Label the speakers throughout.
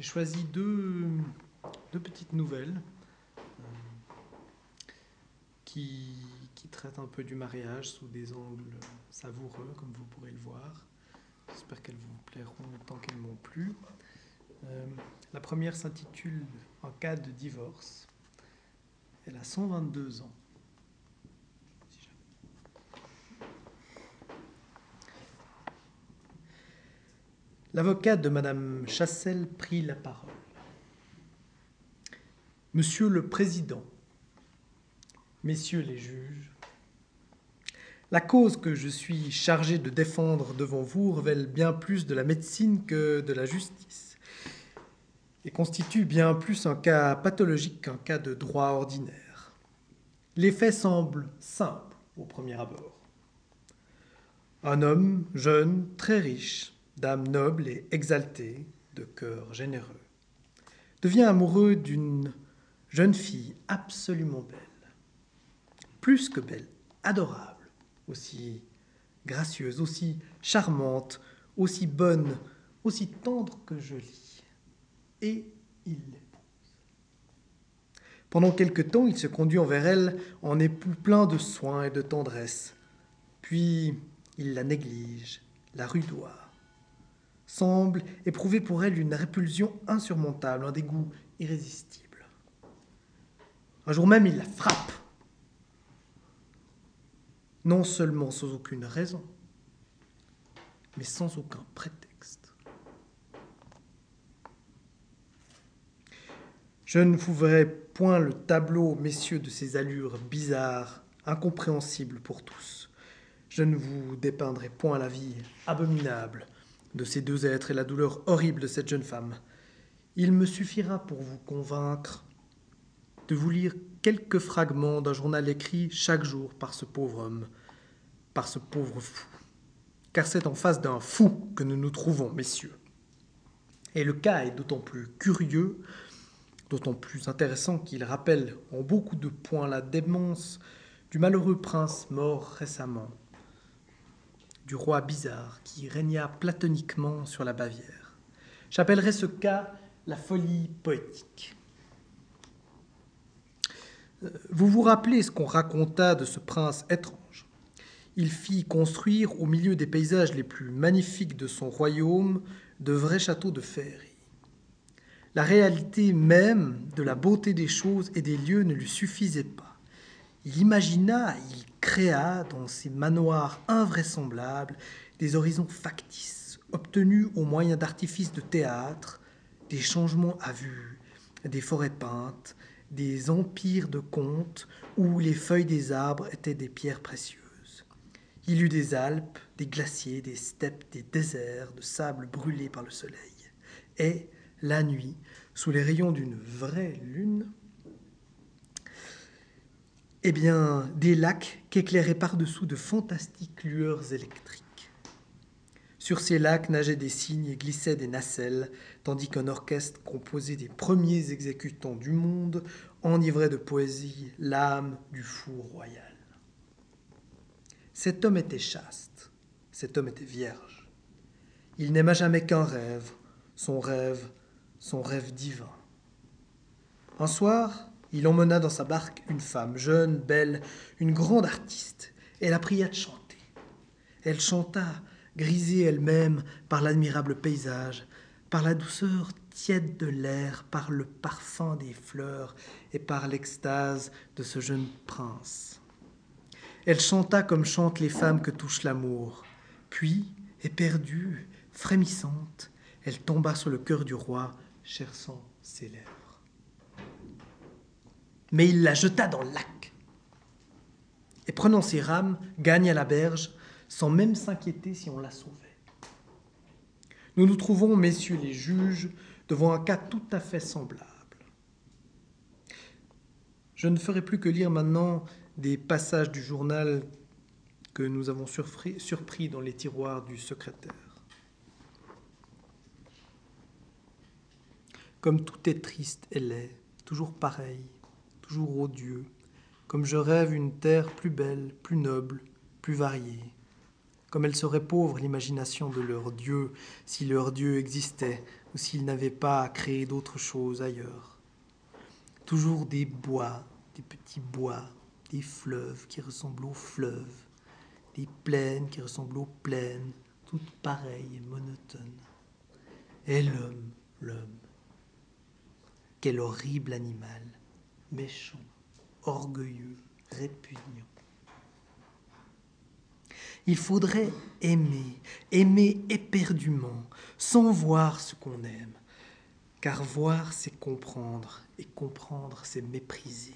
Speaker 1: J'ai choisi deux, deux petites nouvelles euh, qui, qui traitent un peu du mariage sous des angles savoureux, comme vous pourrez le voir. J'espère qu'elles vous plairont autant qu'elles m'ont plu. Euh, la première s'intitule En cas de divorce. Elle a 122 ans. L'avocat de Madame Chassel prit la parole. Monsieur le Président, Messieurs les juges, la cause que je suis chargé de défendre devant vous révèle bien plus de la médecine que de la justice et constitue bien plus un cas pathologique qu'un cas de droit ordinaire. Les faits semblent simples au premier abord. Un homme jeune, très riche, d'âme noble et exaltée, de cœur généreux, devient amoureux d'une jeune fille absolument belle, plus que belle, adorable, aussi gracieuse, aussi charmante, aussi bonne, aussi tendre que jolie. Et il l'épouse. Pendant quelque temps, il se conduit envers elle en époux plein de soins et de tendresse. Puis il la néglige, la rudoie, semble éprouver pour elle une répulsion insurmontable, un dégoût irrésistible. Un jour même, il la frappe, non seulement sans aucune raison, mais sans aucun prétexte. Je ne vous verrai point le tableau, messieurs, de ces allures bizarres, incompréhensibles pour tous. Je ne vous dépeindrai point la vie abominable de ces deux êtres et la douleur horrible de cette jeune femme. Il me suffira pour vous convaincre de vous lire quelques fragments d'un journal écrit chaque jour par ce pauvre homme, par ce pauvre fou. Car c'est en face d'un fou que nous nous trouvons, messieurs. Et le cas est d'autant plus curieux, d'autant plus intéressant qu'il rappelle en beaucoup de points la démence du malheureux prince mort récemment, du roi bizarre qui régna platoniquement sur la Bavière. J'appellerai ce cas la folie poétique. Euh, vous vous rappelez ce qu'on raconta de ce prince étrange. Il fit construire au milieu des paysages les plus magnifiques de son royaume de vrais châteaux de féerie. La réalité même de la beauté des choses et des lieux ne lui suffisait pas. Il imagina, il créa dans ces manoirs invraisemblables des horizons factices, obtenus au moyen d'artifices de théâtre, des changements à vue, des forêts peintes, des empires de contes où les feuilles des arbres étaient des pierres précieuses. Il eut des Alpes, des glaciers, des steppes, des déserts, de sable brûlé par le soleil. Et, la nuit, sous les rayons d'une vraie lune, eh bien, des lacs qu'éclairaient par-dessous de fantastiques lueurs électriques. Sur ces lacs nageaient des cygnes et glissaient des nacelles, tandis qu'un orchestre composé des premiers exécutants du monde enivrait de poésie l'âme du fou royal. Cet homme était chaste, cet homme était vierge. Il n'aima jamais qu'un rêve, son rêve, son rêve divin. Un soir, il emmena dans sa barque une femme, jeune, belle, une grande artiste, et la pria de chanter. Elle chanta, grisée elle-même par l'admirable paysage, par la douceur tiède de l'air, par le parfum des fleurs et par l'extase de ce jeune prince. Elle chanta comme chantent les femmes que touche l'amour. Puis, éperdue, frémissante, elle tomba sur le cœur du roi, cherchant ses lèvres mais il la jeta dans le lac. Et prenant ses rames, gagne à la berge, sans même s'inquiéter si on la sauvait. Nous nous trouvons, messieurs les juges, devant un cas tout à fait semblable. Je ne ferai plus que lire maintenant des passages du journal que nous avons surpris dans les tiroirs du secrétaire. Comme tout est triste et laid, toujours pareil, toujours odieux, comme je rêve une terre plus belle, plus noble, plus variée. Comme elle serait pauvre l'imagination de leur Dieu, si leur Dieu existait, ou s'il n'avait pas créé d'autre chose ailleurs. Toujours des bois, des petits bois, des fleuves qui ressemblent aux fleuves, des plaines qui ressemblent aux plaines, toutes pareilles et monotones. Et l'homme, l'homme, quel horrible animal, méchant, orgueilleux, répugnant. Il faudrait aimer, aimer éperdument, sans voir ce qu'on aime, car voir c'est comprendre, et comprendre c'est mépriser.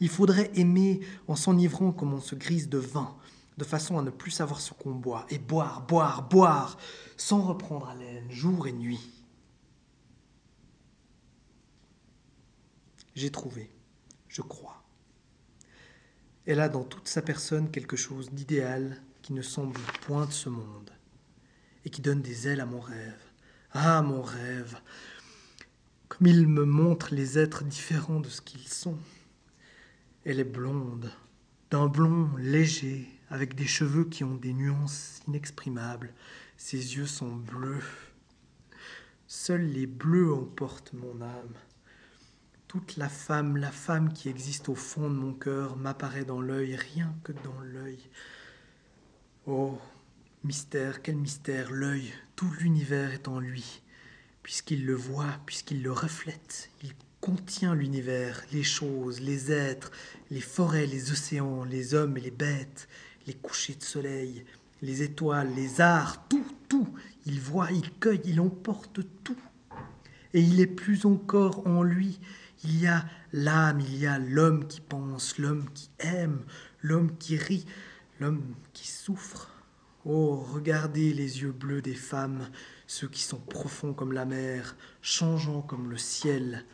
Speaker 1: Il faudrait aimer en s'enivrant comme on se grise de vin, de façon à ne plus savoir ce qu'on boit, et boire, boire, boire, sans reprendre haleine, jour et nuit. J'ai trouvé, je crois. Elle a dans toute sa personne quelque chose d'idéal qui ne semble point de ce monde, et qui donne des ailes à mon rêve. Ah, mon rêve Comme il me montre les êtres différents de ce qu'ils sont. Elle est blonde, d'un blond léger, avec des cheveux qui ont des nuances inexprimables. Ses yeux sont bleus. Seuls les bleus emportent mon âme. Toute la femme, la femme qui existe au fond de mon cœur m'apparaît dans l'œil, rien que dans l'œil. Oh, mystère, quel mystère, l'œil, tout l'univers est en lui. Puisqu'il le voit, puisqu'il le reflète, il contient l'univers, les choses, les êtres, les forêts, les océans, les hommes et les bêtes, les couchers de soleil, les étoiles, les arts, tout, tout. Il voit, il cueille, il emporte tout. Et il est plus encore en lui. Il y a l'âme, il y a l'homme qui pense, l'homme qui aime, l'homme qui rit, l'homme qui souffre. Oh, regardez les yeux bleus des femmes, ceux qui sont profonds comme la mer, changeants comme le ciel,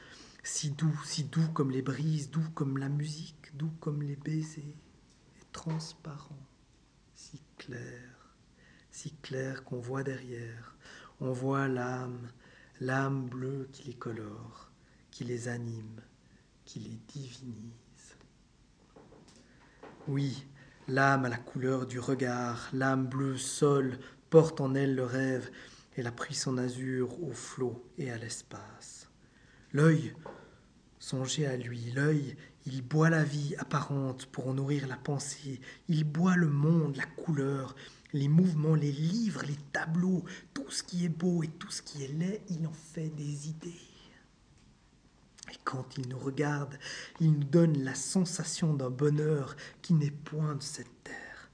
Speaker 1: si doux, si doux comme les brises, doux comme la musique, doux comme les baisers, et transparent, si clair, si clair qu'on voit derrière, on voit l'âme, l'âme bleue qui les colore, les anime, qui les divinise. Oui, l'âme à la couleur du regard, l'âme bleue seule porte en elle le rêve, elle a pris son azur au flot et à l'espace. L'œil Songez à lui, l'œil, il boit la vie apparente pour en nourrir la pensée, il boit le monde, la couleur, les mouvements, les livres, les tableaux, tout ce qui est beau et tout ce qui est laid, il en fait des idées. Et quand il nous regarde, il nous donne la sensation d'un bonheur qui n'est point de cette terre.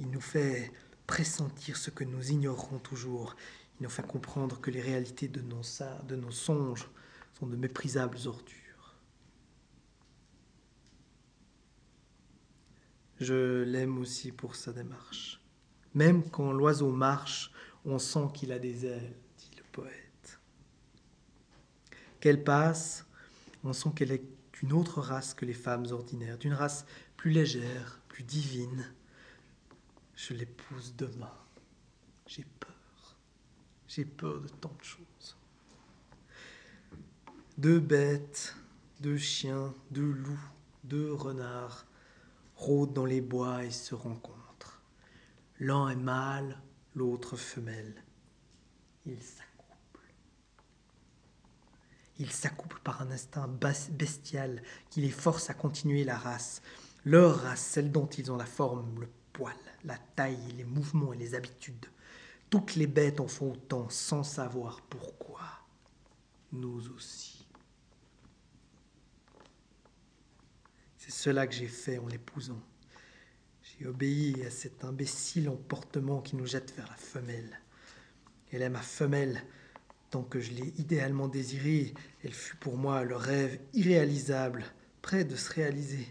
Speaker 1: Il nous fait pressentir ce que nous ignorons toujours. Il nous fait comprendre que les réalités de nos, de nos songes sont de méprisables ordures. Je l'aime aussi pour sa démarche. Même quand l'oiseau marche, on sent qu'il a des ailes, dit le poète. Qu'elle passe, on sent qu'elle est d'une autre race que les femmes ordinaires, d'une race plus légère, plus divine. Je l'épouse demain. J'ai peur. J'ai peur de tant de choses. Deux bêtes, deux chiens, deux loups, deux renards, rôdent dans les bois et se rencontrent. L'un est mâle, l'autre femelle. Ils. Ils s'accouplent par un instinct bestial qui les force à continuer la race. Leur race, celle dont ils ont la forme, le poil, la taille, les mouvements et les habitudes. Toutes les bêtes en font autant sans savoir pourquoi. Nous aussi. C'est cela que j'ai fait en l'épousant. J'ai obéi à cet imbécile emportement qui nous jette vers la femelle. Elle est ma femelle. Tant que je l'ai idéalement désirée, elle fut pour moi le rêve irréalisable, prêt de se réaliser.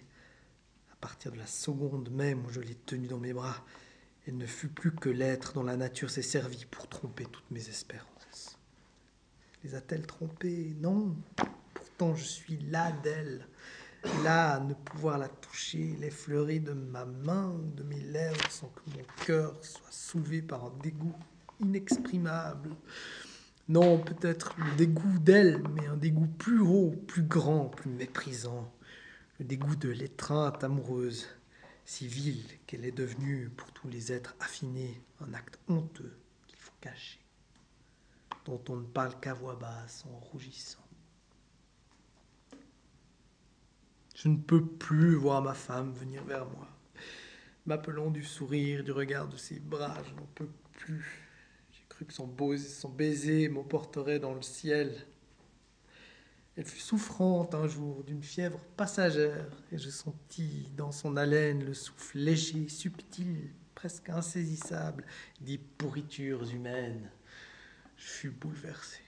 Speaker 1: À partir de la seconde même où je l'ai tenue dans mes bras, elle ne fut plus que l'être dont la nature s'est servie pour tromper toutes mes espérances. Les a-t-elle trompées? Non. Pourtant, je suis là d'elle là, ne pouvoir la toucher, l'effleurer de ma main, de mes lèvres, sans que mon cœur soit soulevé par un dégoût inexprimable. Non, peut-être le dégoût d'elle, mais un dégoût plus haut, plus grand, plus méprisant. Le dégoût de l'étreinte amoureuse, si vile qu'elle est devenue pour tous les êtres affinés un acte honteux qu'il faut cacher. dont on ne parle qu'à voix basse en rougissant. Je ne peux plus voir ma femme venir vers moi, m'appelant du sourire, du regard de ses bras, je n'en peux plus. Son baiser m'emporterait dans le ciel. Elle fut souffrante un jour d'une fièvre passagère, et je sentis dans son haleine le souffle léger, subtil, presque insaisissable des pourritures humaines. Je fus bouleversé.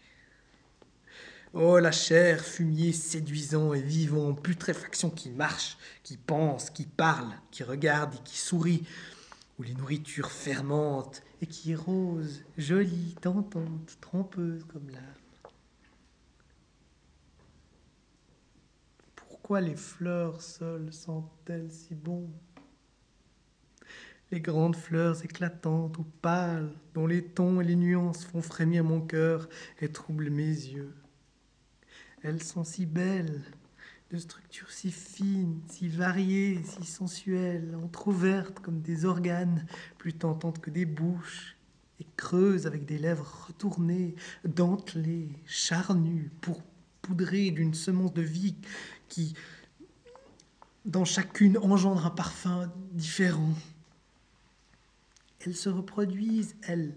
Speaker 1: Oh, la chair, fumier séduisant et vivant, putréfaction qui marche, qui pense, qui parle, qui regarde et qui sourit, où les nourritures fermentent et qui est rose, jolie, tentante, trompeuse comme l'âme. Pourquoi les fleurs seules sentent-elles si bon? Les grandes fleurs éclatantes ou pâles, dont les tons et les nuances font frémir mon cœur et troublent mes yeux. Elles sont si belles, de structure si fine, si variée, si sensuelle, entrouvertes comme des organes, plus tentantes que des bouches, et creuses avec des lèvres retournées, dentelées, charnues, pour poudrées d'une semence de vie qui, dans chacune, engendre un parfum différent. Elles se reproduisent, elles,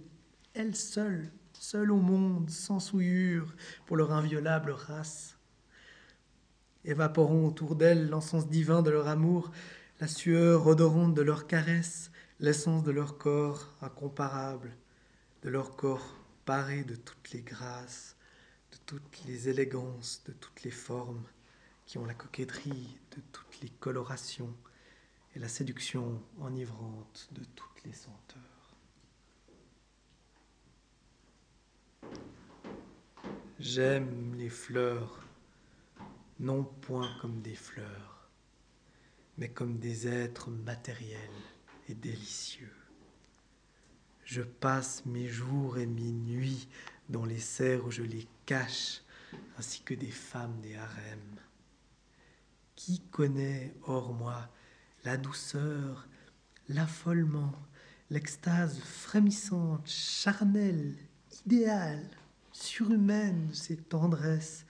Speaker 1: elles seules, seuls au monde, sans souillure, pour leur inviolable race. Évaporant autour d'elles l'encens divin de leur amour, la sueur odorante de leur caresse, l'essence de leur corps incomparable, de leur corps paré de toutes les grâces, de toutes les élégances, de toutes les formes, qui ont la coquetterie de toutes les colorations et la séduction enivrante de toutes les senteurs. J'aime les fleurs, non point comme des fleurs, mais comme des êtres matériels et délicieux. Je passe mes jours et mes nuits dans les serres où je les cache, ainsi que des femmes des harems. Qui connaît, hors moi, la douceur, l'affolement, l'extase frémissante, charnelle, idéale surhumaine ces tendresses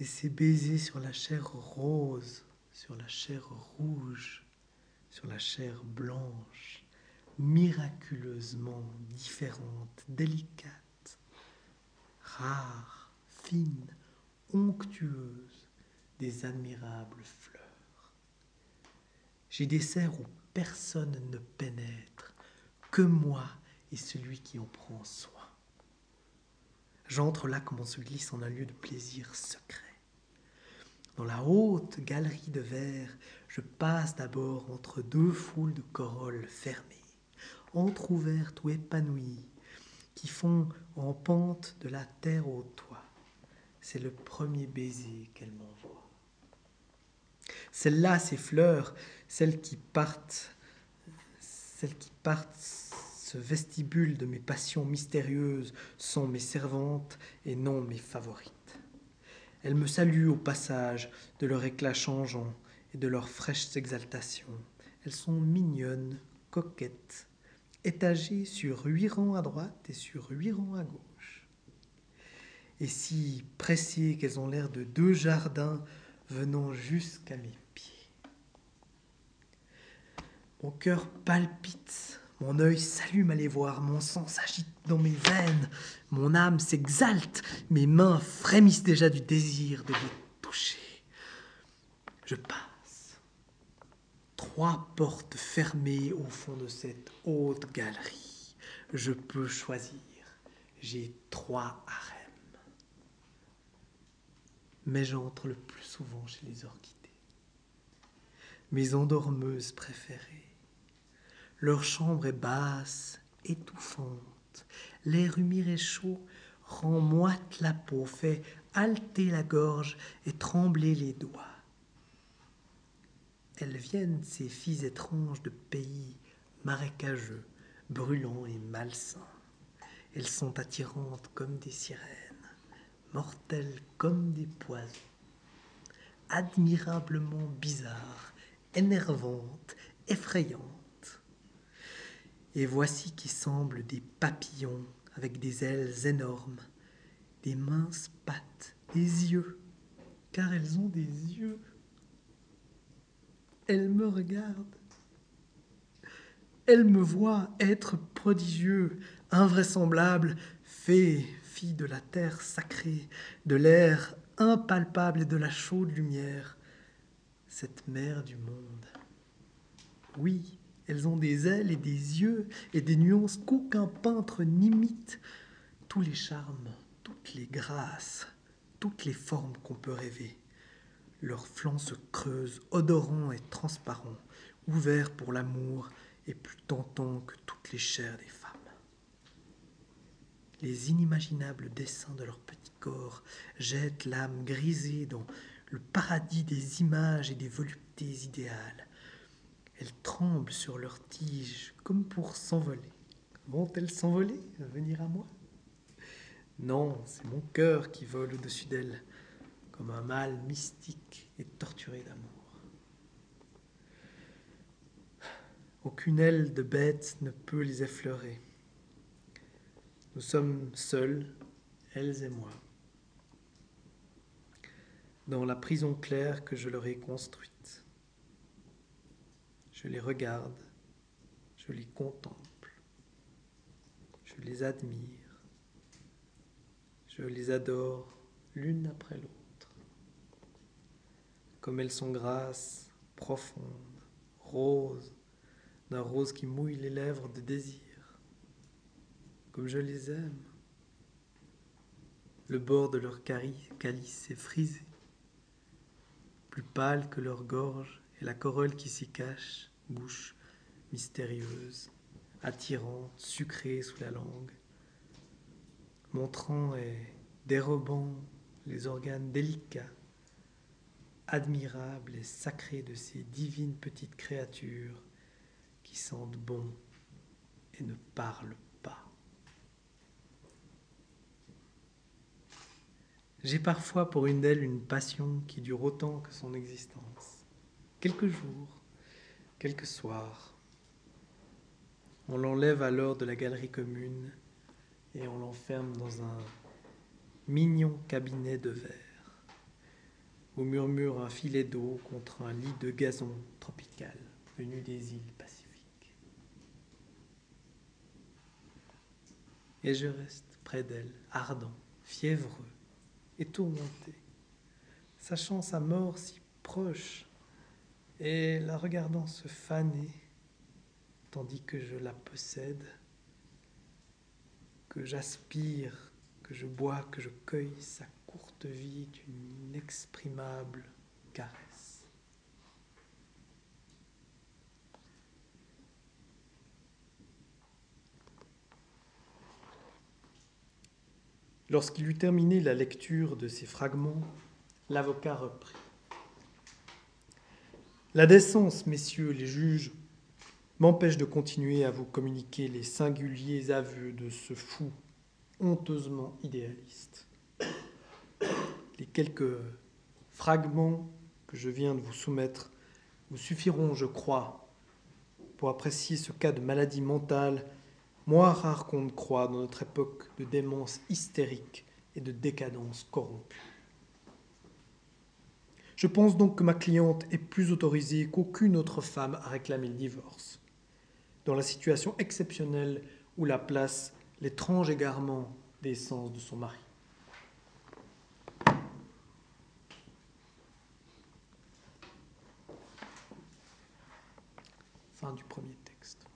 Speaker 1: et ces baisers sur la chair rose, sur la chair rouge, sur la chair blanche, miraculeusement différente, délicate, rare, fine, onctueuse, des admirables fleurs. J'ai des serres où personne ne pénètre, que moi et celui qui en prend soin. J'entre là comme on se glisse en un lieu de plaisir secret. Dans la haute galerie de verre, je passe d'abord entre deux foules de corolles fermées, entr'ouvertes ou épanouies, qui font en pente de la terre au toit. C'est le premier baiser qu'elle m'envoie. Celles-là, ces fleurs, celles qui partent, celles qui partent ce vestibule de mes passions mystérieuses sont mes servantes et non mes favorites. Elles me saluent au passage de leur éclat changeant et de leurs fraîches exaltations. Elles sont mignonnes, coquettes, étagées sur huit rangs à droite et sur huit rangs à gauche. Et si pressées qu'elles ont l'air de deux jardins venant jusqu'à mes pieds. Mon cœur palpite mon œil s'allume à les voir, mon sang s'agite dans mes veines, mon âme s'exalte, mes mains frémissent déjà du désir de les toucher. Je passe. Trois portes fermées au fond de cette haute galerie. Je peux choisir. J'ai trois harems. Mais j'entre le plus souvent chez les orchidées. Mes endormeuses préférées leur chambre est basse, étouffante. L'air humide et chaud rend moite la peau, fait halter la gorge et trembler les doigts. Elles viennent, ces filles étranges de pays marécageux, brûlants et malsains. Elles sont attirantes comme des sirènes, mortelles comme des poisons, admirablement bizarres, énervantes, effrayantes et voici qui semblent des papillons avec des ailes énormes, des minces pattes, des yeux, car elles ont des yeux. Elles me regardent. Elles me voient être prodigieux, invraisemblable, fée, fille de la terre sacrée, de l'air impalpable et de la chaude lumière, cette mère du monde. Oui, elles ont des ailes et des yeux et des nuances qu'aucun peintre n'imite, tous les charmes, toutes les grâces, toutes les formes qu'on peut rêver. Leurs flancs se creusent, odorants et transparents, ouverts pour l'amour et plus tentants que toutes les chairs des femmes. Les inimaginables dessins de leurs petits corps jettent l'âme grisée dans le paradis des images et des voluptés idéales. Elles tremblent sur leurs tiges comme pour s'envoler. Vont-elles s'envoler, venir à moi? Non, c'est mon cœur qui vole au-dessus d'elles, comme un mâle mystique et torturé d'amour. Aucune aile de bête ne peut les effleurer. Nous sommes seuls, elles et moi, dans la prison claire que je leur ai construite. Je les regarde, je les contemple, je les admire, je les adore l'une après l'autre, comme elles sont grasses, profondes, roses, d'un rose qui mouille les lèvres de désir, comme je les aime. Le bord de leur calice est frisé, plus pâle que leur gorge et la corolle qui s'y cache, bouche mystérieuse, attirante, sucrée sous la langue, montrant et dérobant les organes délicats, admirables et sacrés de ces divines petites créatures qui sentent bon et ne parlent pas. J'ai parfois pour une d'elles une passion qui dure autant que son existence. Quelques jours, quelques soirs. On l'enlève alors de la galerie commune et on l'enferme dans un mignon cabinet de verre où murmure un filet d'eau contre un lit de gazon tropical venu des îles Pacifiques. et je reste près d'elle, ardent, fiévreux et tourmenté, sachant sa mort si proche et la regardant se faner tandis que je la possède, que j'aspire, que je bois, que je cueille sa courte vie d'une inexprimable caresse. Lorsqu'il eut terminé la lecture de ces fragments, l'avocat reprit. La décence, messieurs les juges, m'empêche de continuer à vous communiquer les singuliers aveux de ce fou honteusement idéaliste. Les quelques fragments que je viens de vous soumettre vous suffiront, je crois, pour apprécier ce cas de maladie mentale moins rare qu'on ne croit dans notre époque de démence hystérique et de décadence corrompue. Je pense donc que ma cliente est plus autorisée qu'aucune autre femme à réclamer le divorce, dans la situation exceptionnelle où la place l'étrange égarement des sens de son mari. Fin du premier texte.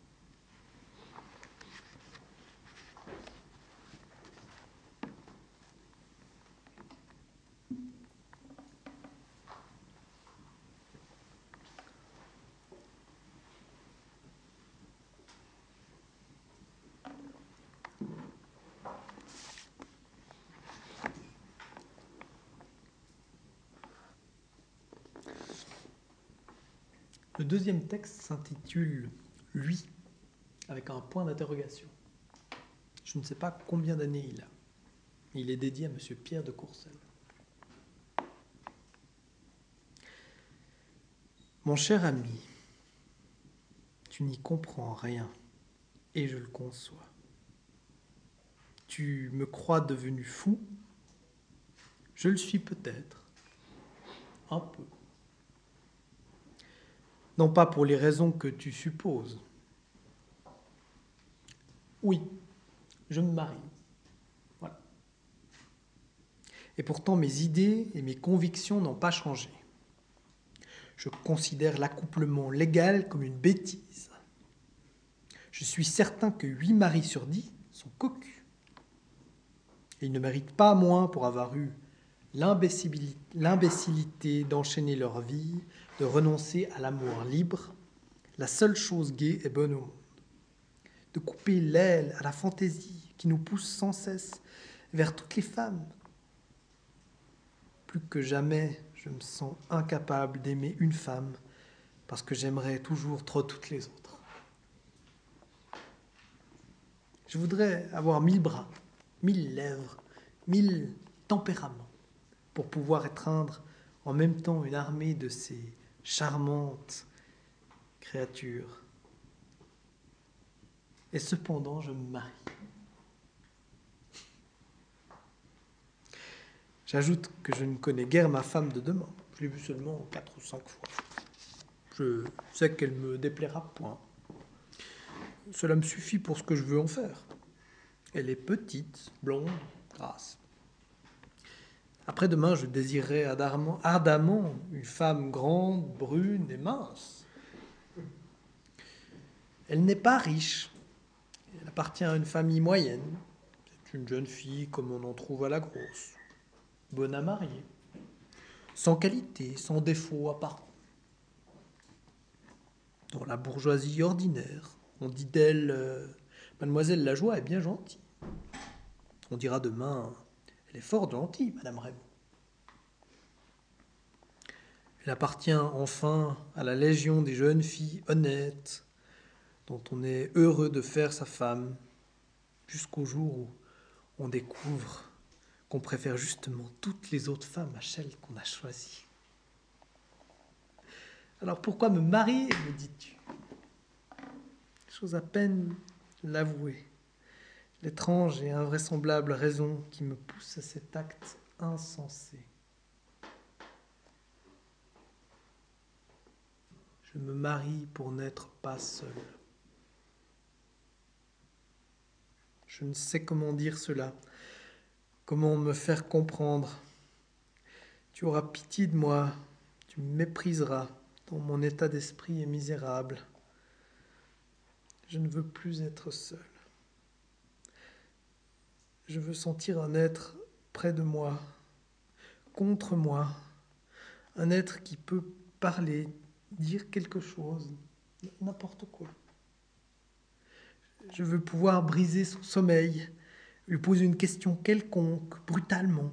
Speaker 1: Le deuxième texte s'intitule Lui, avec un point d'interrogation. Je ne sais pas combien d'années il a. Il est dédié à M. Pierre de Courcelles. Mon cher ami, tu n'y comprends rien, et je le conçois. tu me crois devenu fou, je le suis peut-être, un peu. Non pas pour les raisons que tu supposes. Oui, je me marie. Voilà. Et pourtant, mes idées et mes convictions n'ont pas changé. Je considère l'accouplement légal comme une bêtise. Je suis certain que 8 maris sur 10 sont cocus. Et ils ne méritent pas moins pour avoir eu l'imbécilité d'enchaîner leur vie, de renoncer à l'amour libre, la seule chose gaie et bonne au monde, de couper l'aile à la fantaisie qui nous pousse sans cesse vers toutes les femmes. Plus que jamais, je me sens incapable d'aimer une femme parce que j'aimerais toujours trop toutes les autres. Je voudrais avoir mille bras, mille lèvres, mille tempéraments pour pouvoir étreindre en même temps une armée de ces charmantes créatures. Et cependant, je me marie. J'ajoute que je ne connais guère ma femme de demain. Je l'ai vue seulement quatre ou cinq fois. Je sais qu'elle me déplaira point. Cela me suffit pour ce que je veux en faire. Elle est petite, blonde, grasse. Après-demain, je désirerais ardemment une femme grande, brune et mince. Elle n'est pas riche. Elle appartient à une famille moyenne. C'est une jeune fille comme on en trouve à la grosse. Bonne à marier. Sans qualité, sans défaut apparent. Dans la bourgeoisie ordinaire, on dit d'elle euh, Mademoiselle Lajoie est bien gentille. On dira demain elle est fort gentille, Madame Raymond. Elle appartient enfin à la légion des jeunes filles honnêtes, dont on est heureux de faire sa femme, jusqu'au jour où on découvre qu'on préfère justement toutes les autres femmes à celle qu'on a choisie. Alors pourquoi me marier, me dis-tu? Chose à peine l'avouer l'étrange et invraisemblable raison qui me pousse à cet acte insensé. Je me marie pour n'être pas seul. Je ne sais comment dire cela, comment me faire comprendre. Tu auras pitié de moi, tu me mépriseras, dont mon état d'esprit est misérable. Je ne veux plus être seul. Je veux sentir un être près de moi, contre moi, un être qui peut parler, dire quelque chose, n'importe quoi. Je veux pouvoir briser son sommeil, lui poser une question quelconque, brutalement,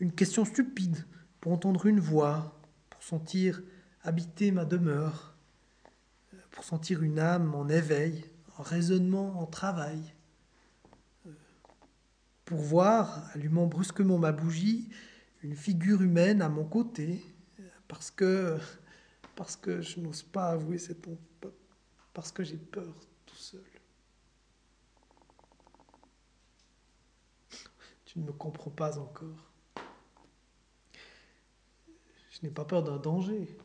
Speaker 1: une question stupide, pour entendre une voix, pour sentir habiter ma demeure, pour sentir une âme en éveil, en raisonnement, en travail pour voir, allumant brusquement ma bougie, une figure humaine à mon côté, parce que, parce que je n'ose pas avouer cette honte, parce que j'ai peur tout seul. Tu ne me comprends pas encore. Je n'ai pas peur d'un danger.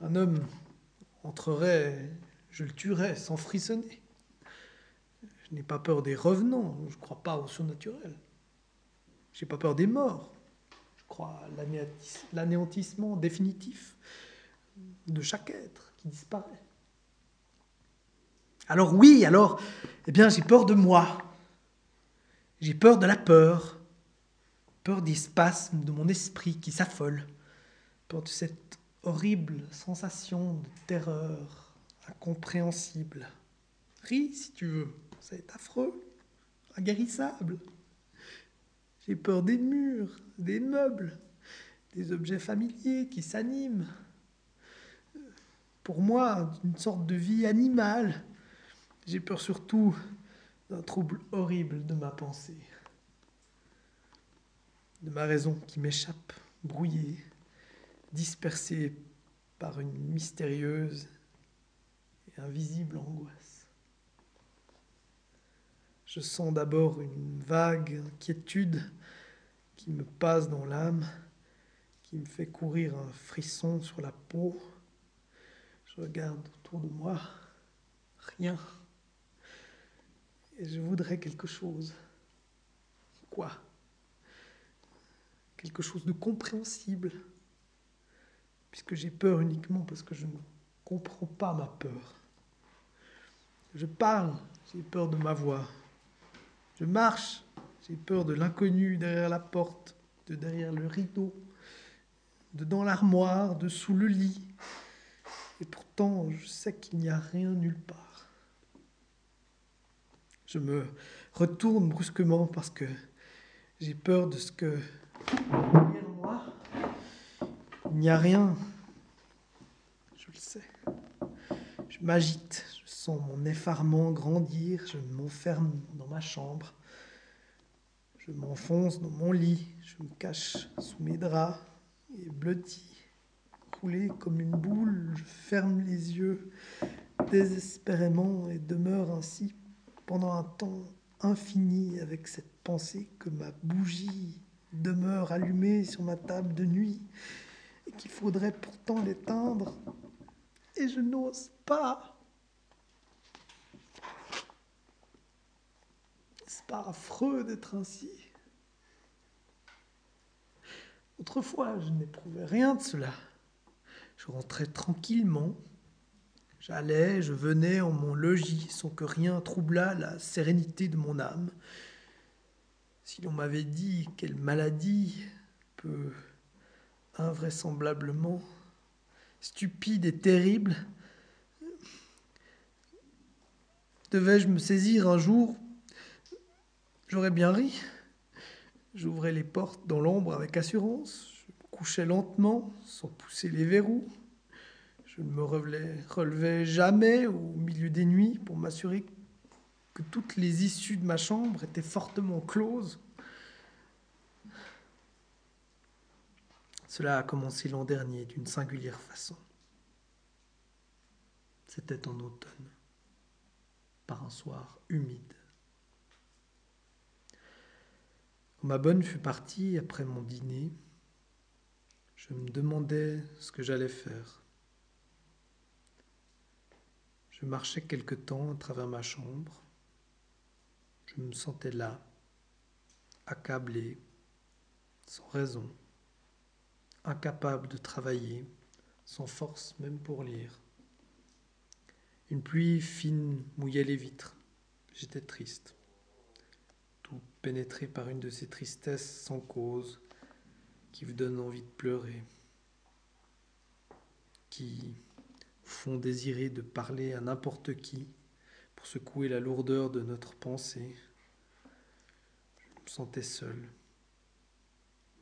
Speaker 1: Un homme entrerait, je le tuerais sans frissonner. Je n'ai pas peur des revenants, je ne crois pas au surnaturel. Je n'ai pas peur des morts. Je crois à l'anéantissement définitif de chaque être qui disparaît. Alors oui, alors, eh bien, j'ai peur de moi. J'ai peur de la peur. Peur des spasmes de mon esprit qui s'affole. Peur de cette horrible sensation de terreur incompréhensible. Ris si tu veux. C'est affreux, inguérissable. J'ai peur des murs, des meubles, des objets familiers qui s'animent. Pour moi, d'une sorte de vie animale. J'ai peur surtout d'un trouble horrible de ma pensée, de ma raison qui m'échappe, brouillée, dispersée par une mystérieuse et invisible angoisse. Je sens d'abord une vague inquiétude qui me passe dans l'âme, qui me fait courir un frisson sur la peau. Je regarde autour de moi, rien. Et je voudrais quelque chose. Quoi? Quelque chose de compréhensible. Puisque j'ai peur uniquement parce que je ne comprends pas ma peur. Je parle, j'ai peur de ma voix. Je marche, j'ai peur de l'inconnu derrière la porte, de derrière le rideau, de dans l'armoire, de sous le lit. Et pourtant, je sais qu'il n'y a rien nulle part. Je me retourne brusquement parce que j'ai peur de ce que derrière moi, il n'y a rien. Je le sais. Je m'agite, mon effarement grandir, je m'enferme dans ma chambre. Je m'enfonce dans mon lit, je me cache sous mes draps et blotti, roulé comme une boule, je ferme les yeux désespérément et demeure ainsi pendant un temps infini avec cette pensée que ma bougie demeure allumée sur ma table de nuit et qu'il faudrait pourtant l'éteindre et je n'ose pas. Pas affreux d'être ainsi. Autrefois, je n'éprouvais rien de cela. Je rentrais tranquillement. J'allais, je venais en mon logis sans que rien troublât la sérénité de mon âme. Si l'on m'avait dit quelle maladie peut invraisemblablement stupide et terrible, devais-je me saisir un jour, j'aurais bien ri. J'ouvrais les portes dans l'ombre avec assurance, je me couchais lentement, sans pousser les verrous. Je ne me relevais, relevais jamais au milieu des nuits pour m'assurer que toutes les issues de ma chambre étaient fortement closes. Cela a commencé l'an dernier d'une singulière façon. C'était en automne, par un soir humide. Quand ma bonne fut partie après mon dîner, je me demandais ce que j'allais faire. Je marchais quelque temps à travers ma chambre. Je me sentais là, accablé, sans raison incapable de travailler, sans force même pour lire. Une pluie fine mouillait les vitres. J'étais triste, pénétré par une de ces tristesses sans cause qui vous donnent envie de pleurer, qui font désirer de parler à n'importe qui pour secouer la lourdeur de notre pensée. Je me sentais seul.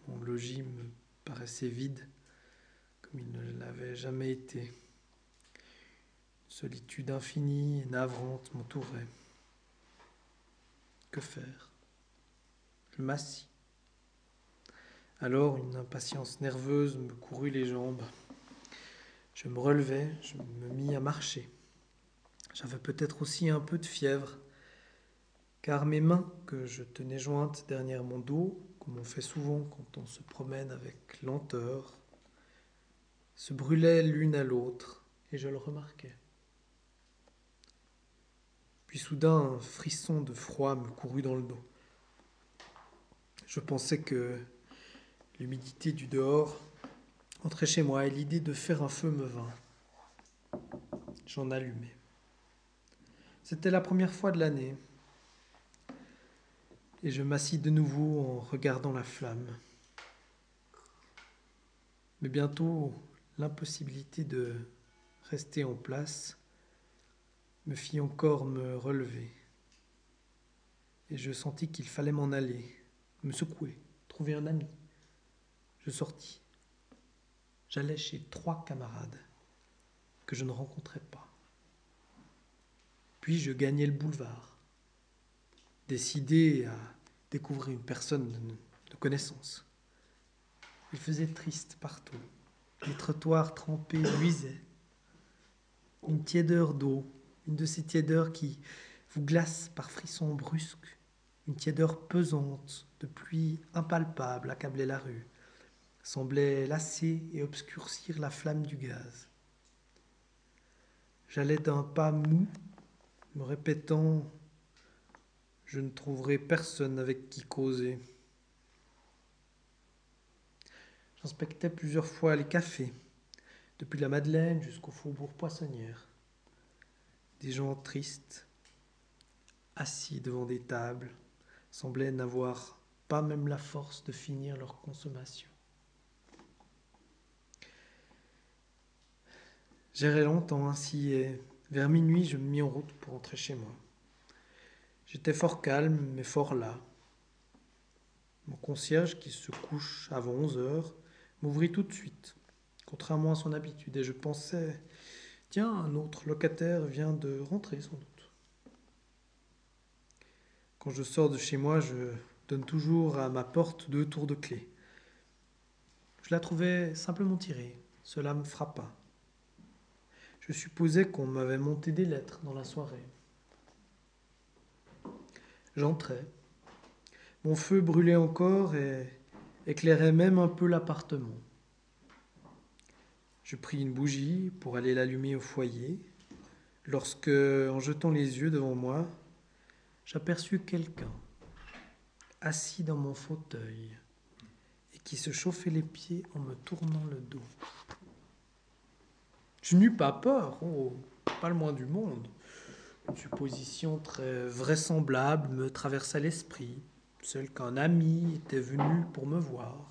Speaker 1: Mon logis me paraissait vide comme il ne l'avait jamais été. Une solitude infinie et navrante m'entourait. Que faire? M'assis. Alors une impatience nerveuse me courut les jambes. Je me relevai, je me mis à marcher. J'avais peut-être aussi un peu de fièvre, car mes mains, que je tenais jointes derrière mon dos, comme on fait souvent quand on se promène avec lenteur, se brûlaient l'une à l'autre, et je le remarquais. Puis soudain, un frisson de froid me courut dans le dos. Je pensais que l'humidité du dehors entrait chez moi et l'idée de faire un feu me vint. J'en allumai. C'était la première fois de l'année et je m'assis de nouveau en regardant la flamme. Mais bientôt, l'impossibilité de rester en place me fit encore me relever. Et je sentis qu'il fallait m'en aller, me secouer, trouver un ami. Je sortis. J'allais chez trois camarades que je ne rencontrais pas. Puis je gagnai le boulevard, décidé à découvrir une personne de connaissance. Il faisait triste partout. Les trottoirs trempés luisaient. Une tiédeur d'eau, une de ces tiédeurs qui vous glace par frissons brusques. Une tiédeur pesante de pluie impalpable accablait la rue, semblait lasser et obscurcir la flamme du gaz. J'allais d'un pas mou, me répétant Je ne trouverai personne avec qui causer. J'inspectais plusieurs fois les cafés, depuis la Madeleine jusqu'au faubourg Poissonnière. Des gens tristes, assis devant des tables, semblaient n'avoir pas même la force de finir leur consommation. J'irai longtemps ainsi et vers minuit je me mis en route pour rentrer chez moi. J'étais fort calme mais fort là. Mon concierge qui se couche avant onze heures m'ouvrit tout de suite, contrairement à son habitude, et je pensais Tiens, un autre locataire vient de rentrer sans doute. Quand je sors de chez moi, je donne toujours à ma porte deux tours de clé. Je la trouvais simplement tirée. Cela me frappa. Je supposais qu'on m'avait monté des lettres dans la soirée. J'entrai. Mon feu brûlait encore et éclairait même un peu l'appartement. Je pris une bougie pour aller l'allumer au foyer, lorsque, en jetant les yeux devant moi, j'aperçus quelqu'un assis dans mon fauteuil et qui se chauffait les pieds en me tournant le dos. Je n'eus pas peur, oh, pas le moins du monde. Une supposition très vraisemblable me traversa l'esprit, celle qu'un ami était venu pour me voir.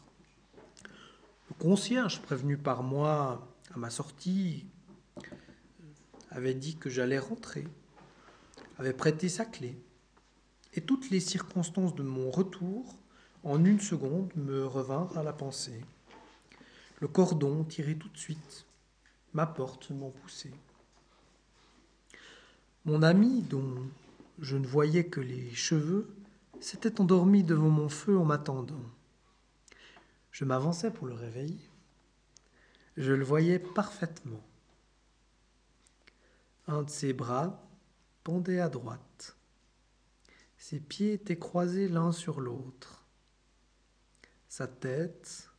Speaker 1: Le concierge, prévenu par moi à ma sortie, avait dit que j'allais rentrer, avait prêté sa clé, et toutes les circonstances de mon retour, en une seconde, me revinrent à la pensée. Le cordon tiré tout de suite, ma porte m'en poussait. Mon ami, dont je ne voyais que les cheveux, s'était endormi devant mon feu en m'attendant. Je m'avançais pour le réveiller. Je le voyais parfaitement. Un de ses bras pendait à droite. Ses pieds étaient croisés l'un sur l'autre. Sa tête,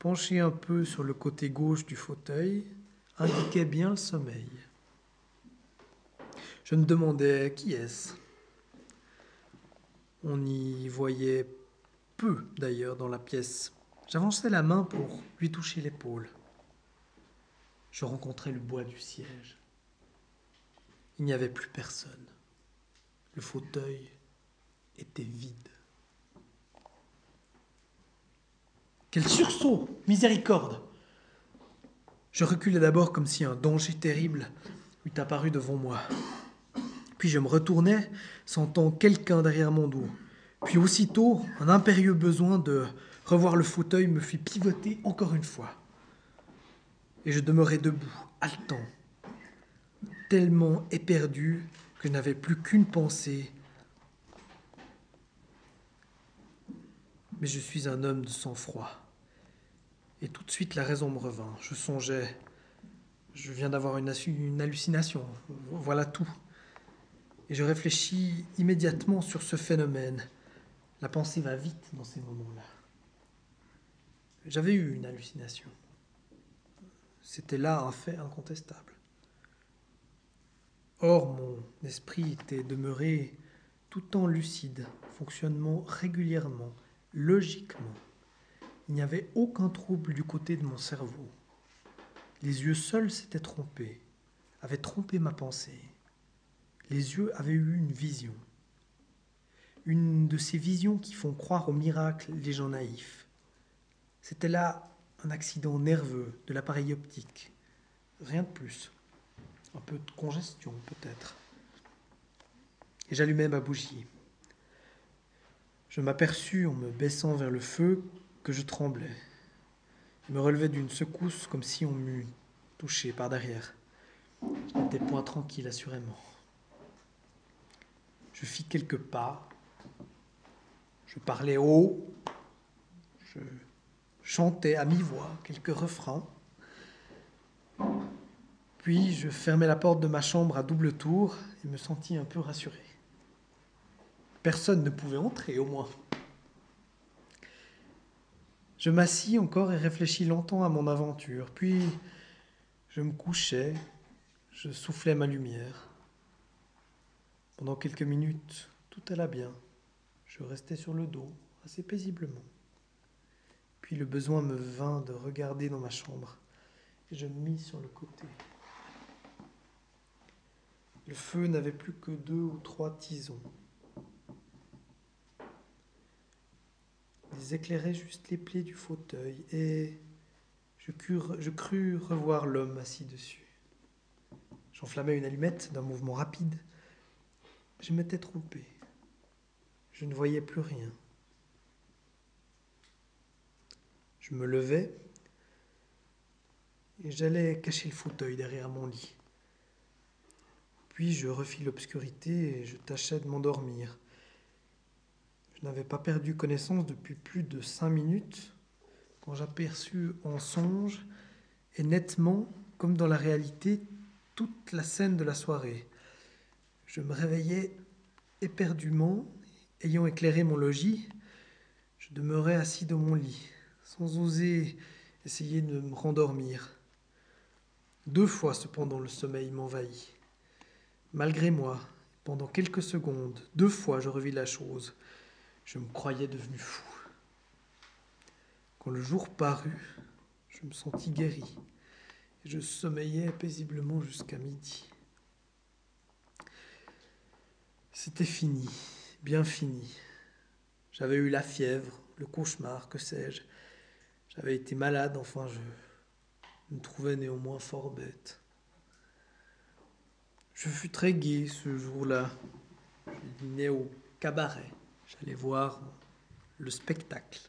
Speaker 1: penché un peu sur le côté gauche du fauteuil, indiquait bien le sommeil. Je me demandais qui est-ce. On y voyait peu d'ailleurs dans la pièce. J'avançais la main pour lui toucher l'épaule. Je rencontrais le bois du siège. Il n'y avait plus personne. Fauteuil était vide. Quel sursaut Miséricorde Je reculais d'abord comme si un danger terrible eût apparu devant moi. Puis je me retournais, sentant quelqu'un derrière mon dos. Puis aussitôt, un impérieux besoin de revoir le fauteuil me fit pivoter encore une fois. Et je demeurai debout, haletant, tellement éperdu que je n'avais plus qu'une pensée mais je suis un homme de sang-froid. Et tout de suite la raison me revint. Je songeais, je viens d'avoir une, une, hallucination, voilà tout. Et je réfléchis immédiatement sur ce phénomène. La pensée va vite dans ces moments-là. J'avais eu une hallucination. C'était là un fait incontestable. Or, mon esprit était demeuré tout temps lucide, fonctionnement régulièrement, Logiquement, il n'y avait aucun trouble du côté de mon cerveau. Les yeux seuls s'étaient trompés, avaient trompé ma pensée. Les yeux avaient eu une vision. Une de ces visions qui font croire au miracle les gens naïfs. C'était là un accident nerveux de l'appareil optique. Rien de plus. Un peu de congestion peut-être. Et j'allumai ma bougie. Je m'aperçus en me baissant vers le feu que je tremblais. Je me relevais d'une secousse comme si on m'eût touché par derrière. Je n'étais point tranquille, assurément. Je fis quelques pas. Je parlais haut. Je chantais à mi-voix quelques refrains. Puis je fermai la porte de ma chambre à double tour et me sentis un peu rassuré. Personne ne pouvait entrer au moins. Je m'assis encore et réfléchis longtemps à mon aventure, puis je me couchais, je soufflais ma lumière. Pendant quelques minutes, tout alla bien. Je restais sur le dos, assez paisiblement. Puis le besoin me vint de regarder dans ma chambre, et je me mis sur le côté. Le feu n'avait plus que deux ou trois tisons. Ils éclairaient juste les plis du fauteuil, et je crus, revoir l'homme assis dessus. J'enflammais une allumette d'un mouvement rapide. Je m'étais trompé. Je ne voyais plus rien. Je me levais et j'allais cacher le fauteuil derrière mon lit. Je refis l'obscurité et je tâchais de m'endormir. Je n'avais pas perdu connaissance depuis plus de cinq minutes quand j'aperçus en songe et nettement, comme dans la réalité, toute la scène de la soirée. Je me réveillais éperdument, ayant éclairé mon logis. Je demeurais assis dans mon lit, sans oser essayer de me rendormir. Deux fois cependant le sommeil m'envahit. Malgré moi, pendant quelques secondes, deux fois je revis la chose. Je me croyais devenu fou. Quand le jour parut, je me sentis guéri et je sommeillais paisiblement jusqu'à midi. C'était fini, bien fini. J'avais eu la fièvre, le cauchemar, que sais-je. J'avais été malade, enfin je me trouvais néanmoins fort bête. Je fus très gai ce jour-là. Je dînais au cabaret. J'allais voir le spectacle.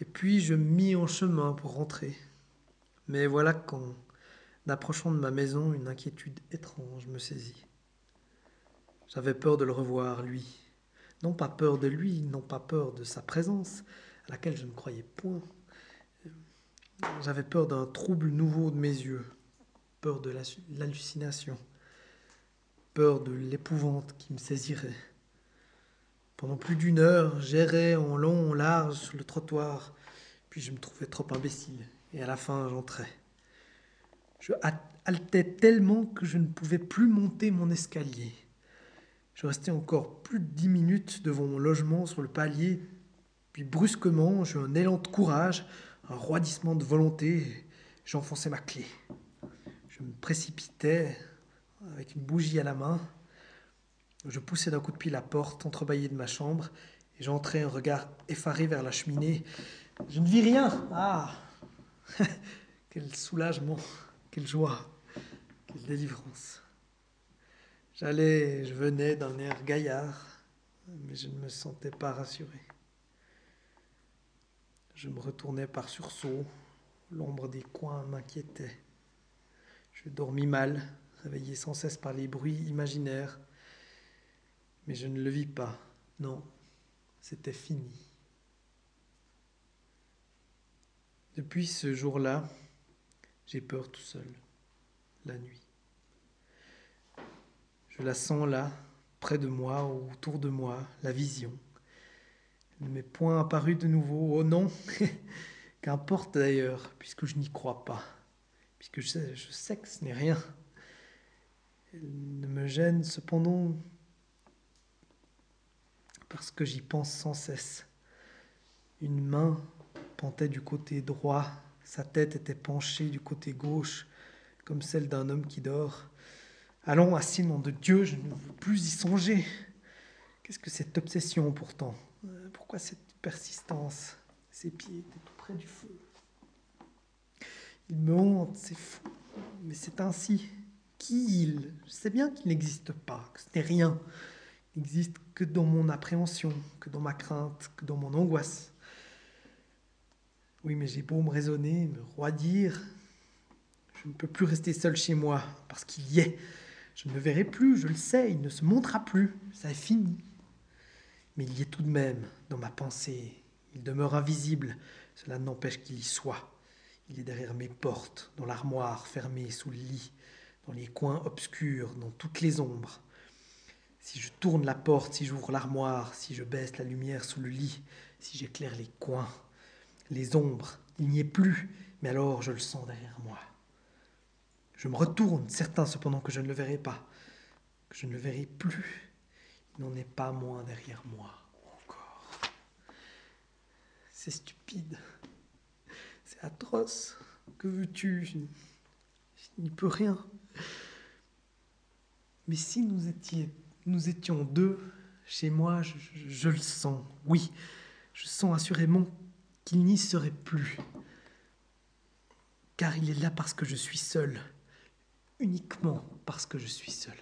Speaker 1: Et puis je mis en chemin pour rentrer. Mais voilà qu'en approchant de ma maison, une inquiétude étrange me saisit. J'avais peur de le revoir, lui. Non pas peur de lui, non pas peur de sa présence, à laquelle je ne croyais point. J'avais peur d'un trouble nouveau de mes yeux, peur de l'hallucination, peur de l'épouvante qui me saisirait. Pendant plus d'une heure, j'errais en long, en large sur le trottoir, puis je me trouvais trop imbécile, et à la fin j'entrais. Je haletais tellement que je ne pouvais plus monter mon escalier. Je restais encore plus de dix minutes devant mon logement sur le palier, puis brusquement j'eus un élan de courage, un roidissement de volonté, j'enfonçai ma clé. Je me précipitais avec une bougie à la main, je poussai d'un coup de pied la porte entrebâillée de ma chambre et j'entrai un regard effaré vers la cheminée. Je ne vis rien. Ah Quel soulagement, quelle joie, quelle délivrance. J'allais, je venais d'un air gaillard, mais je ne me sentais pas rassuré. Je me retournais par sursaut, l'ombre des coins m'inquiétait. Je dormis mal, réveillé sans cesse par les bruits imaginaires mais je ne le vis pas. Non, c'était fini. Depuis ce jour-là, j'ai peur tout seul, la nuit. Je la sens là, près de moi, autour de moi, la vision. Elle ne m'est point apparue de nouveau. Oh non Qu'importe d'ailleurs, puisque je n'y crois pas, puisque je sais, je sais que ce n'est rien. Elle ne me gêne cependant parce que j'y pense sans cesse. Une main pentait du côté droit, sa tête était penchée du côté gauche, comme celle d'un homme qui dort. Allons, assis, nom de Dieu, je ne veux plus y songer. Qu'est-ce que cette obsession pourtant? Pourquoi cette persistance? Ses pieds étaient tout près du feu. Il me hante, c'est fou, mais c'est ainsi. Qui il Je sais bien qu'il n'existe pas, que ce n'est rien n'existe que dans mon appréhension, que dans ma crainte, que dans mon angoisse. Oui, mais j'ai beau me raisonner, me roidir, je ne peux plus rester seul chez moi, parce qu'il y est. Je ne le verrai plus, je le sais, il ne se montrera plus, ça est fini. Mais il y est tout de même dans ma pensée, il demeure invisible, cela n'empêche qu'il y soit. Il est derrière mes portes, dans l'armoire fermée sous le lit, dans les coins obscurs, dans toutes les ombres. Si je tourne la porte, si j'ouvre l'armoire, si je baisse la lumière sous le lit, si j'éclaire les coins, les ombres, il n'y est plus, mais alors je le sens derrière moi. Je me retourne, certain cependant que je ne le verrai pas, que je ne le verrai plus. Il n'en est pas moins derrière moi encore. C'est stupide. C'est atroce. Que veux-tu? Je n'y peux rien. Mais si nous, étions, deux, chez moi, je, je, le sens. Oui, je sens assurément qu'il n'y serait plus. Car il est là parce que je suis seul. Uniquement parce que je suis seul.